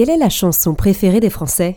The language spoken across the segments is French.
Quelle est la chanson préférée des Français?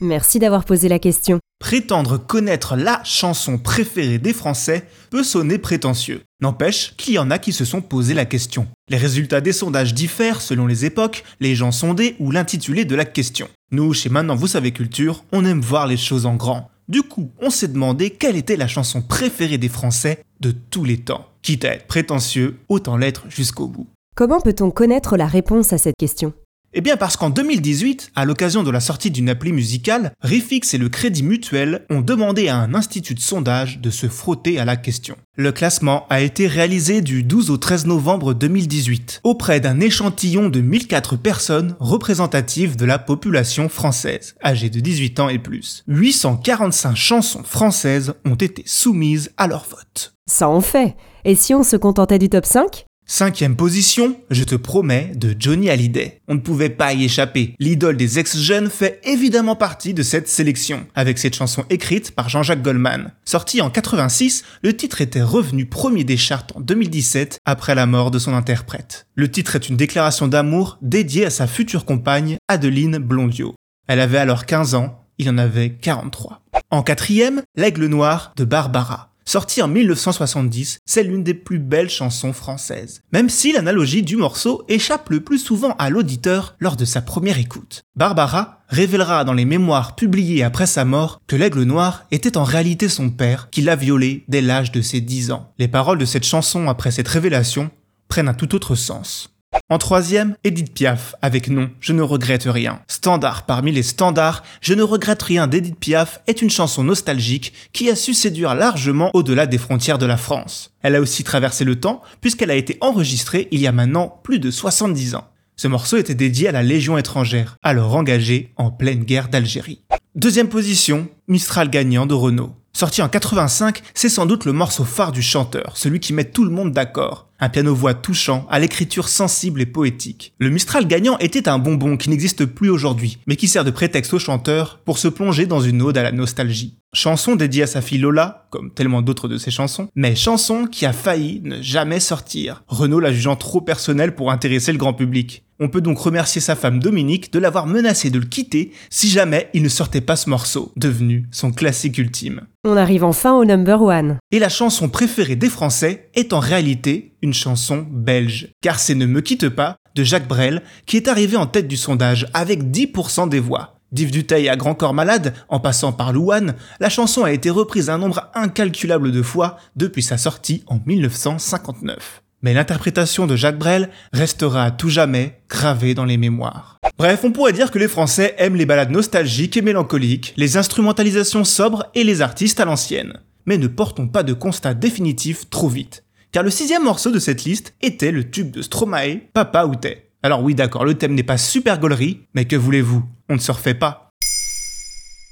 Merci d'avoir posé la question. Prétendre connaître la chanson préférée des Français peut sonner prétentieux. N'empêche qu'il y en a qui se sont posé la question. Les résultats des sondages diffèrent selon les époques, les gens sondés ou l'intitulé de la question. Nous, chez Maintenant Vous savez Culture, on aime voir les choses en grand. Du coup, on s'est demandé quelle était la chanson préférée des Français de tous les temps. Quitte à être prétentieux, autant l'être jusqu'au bout. Comment peut-on connaître la réponse à cette question? Eh bien parce qu'en 2018, à l'occasion de la sortie d'une appli musicale, Rifix et le Crédit Mutuel ont demandé à un institut de sondage de se frotter à la question. Le classement a été réalisé du 12 au 13 novembre 2018 auprès d'un échantillon de 1004 personnes représentatives de la population française, âgée de 18 ans et plus. 845 chansons françaises ont été soumises à leur vote. Ça en fait. Et si on se contentait du top 5 Cinquième position, je te promets, de Johnny Hallyday. On ne pouvait pas y échapper. L'idole des ex-jeunes fait évidemment partie de cette sélection, avec cette chanson écrite par Jean-Jacques Goldman. Sorti en 86, le titre était revenu premier des charts en 2017 après la mort de son interprète. Le titre est une déclaration d'amour dédiée à sa future compagne, Adeline Blondio. Elle avait alors 15 ans, il en avait 43. En quatrième, L'Aigle Noir de Barbara. Sorti en 1970, c'est l'une des plus belles chansons françaises, même si l'analogie du morceau échappe le plus souvent à l'auditeur lors de sa première écoute. Barbara révélera dans les mémoires publiées après sa mort que l'aigle noir était en réalité son père qui l'a violé dès l'âge de ses 10 ans. Les paroles de cette chanson après cette révélation prennent un tout autre sens. En troisième, Edith Piaf, avec Non, je ne regrette rien. Standard parmi les standards, Je ne regrette rien d'Edith Piaf est une chanson nostalgique qui a su séduire largement au-delà des frontières de la France. Elle a aussi traversé le temps puisqu'elle a été enregistrée il y a maintenant plus de 70 ans. Ce morceau était dédié à la Légion étrangère, alors engagée en pleine guerre d'Algérie. Deuxième position, Mistral gagnant de Renault. Sorti en 85, c'est sans doute le morceau phare du chanteur, celui qui met tout le monde d'accord. Un piano-voix touchant, à l'écriture sensible et poétique. Le Mistral gagnant était un bonbon qui n'existe plus aujourd'hui, mais qui sert de prétexte au chanteur pour se plonger dans une ode à la nostalgie. Chanson dédiée à sa fille Lola, comme tellement d'autres de ses chansons, mais chanson qui a failli ne jamais sortir, Renault la jugeant trop personnelle pour intéresser le grand public. On peut donc remercier sa femme Dominique de l'avoir menacé de le quitter si jamais il ne sortait pas ce morceau, devenu son classique ultime. On arrive enfin au number one. Et la chanson préférée des Français est en réalité une chanson belge. Car c'est Ne me quitte pas de Jacques Brel qui est arrivé en tête du sondage avec 10% des voix. D'Yves Duteil à Grand Corps Malade, en passant par Louane, la chanson a été reprise un nombre incalculable de fois depuis sa sortie en 1959 mais l'interprétation de Jacques Brel restera à tout jamais gravée dans les mémoires. Bref, on pourrait dire que les Français aiment les balades nostalgiques et mélancoliques, les instrumentalisations sobres et les artistes à l'ancienne. Mais ne portons pas de constat définitif trop vite. Car le sixième morceau de cette liste était le tube de Stromae, Papa ou T'es. Alors oui d'accord, le thème n'est pas super gaulerie, mais que voulez-vous On ne se refait pas.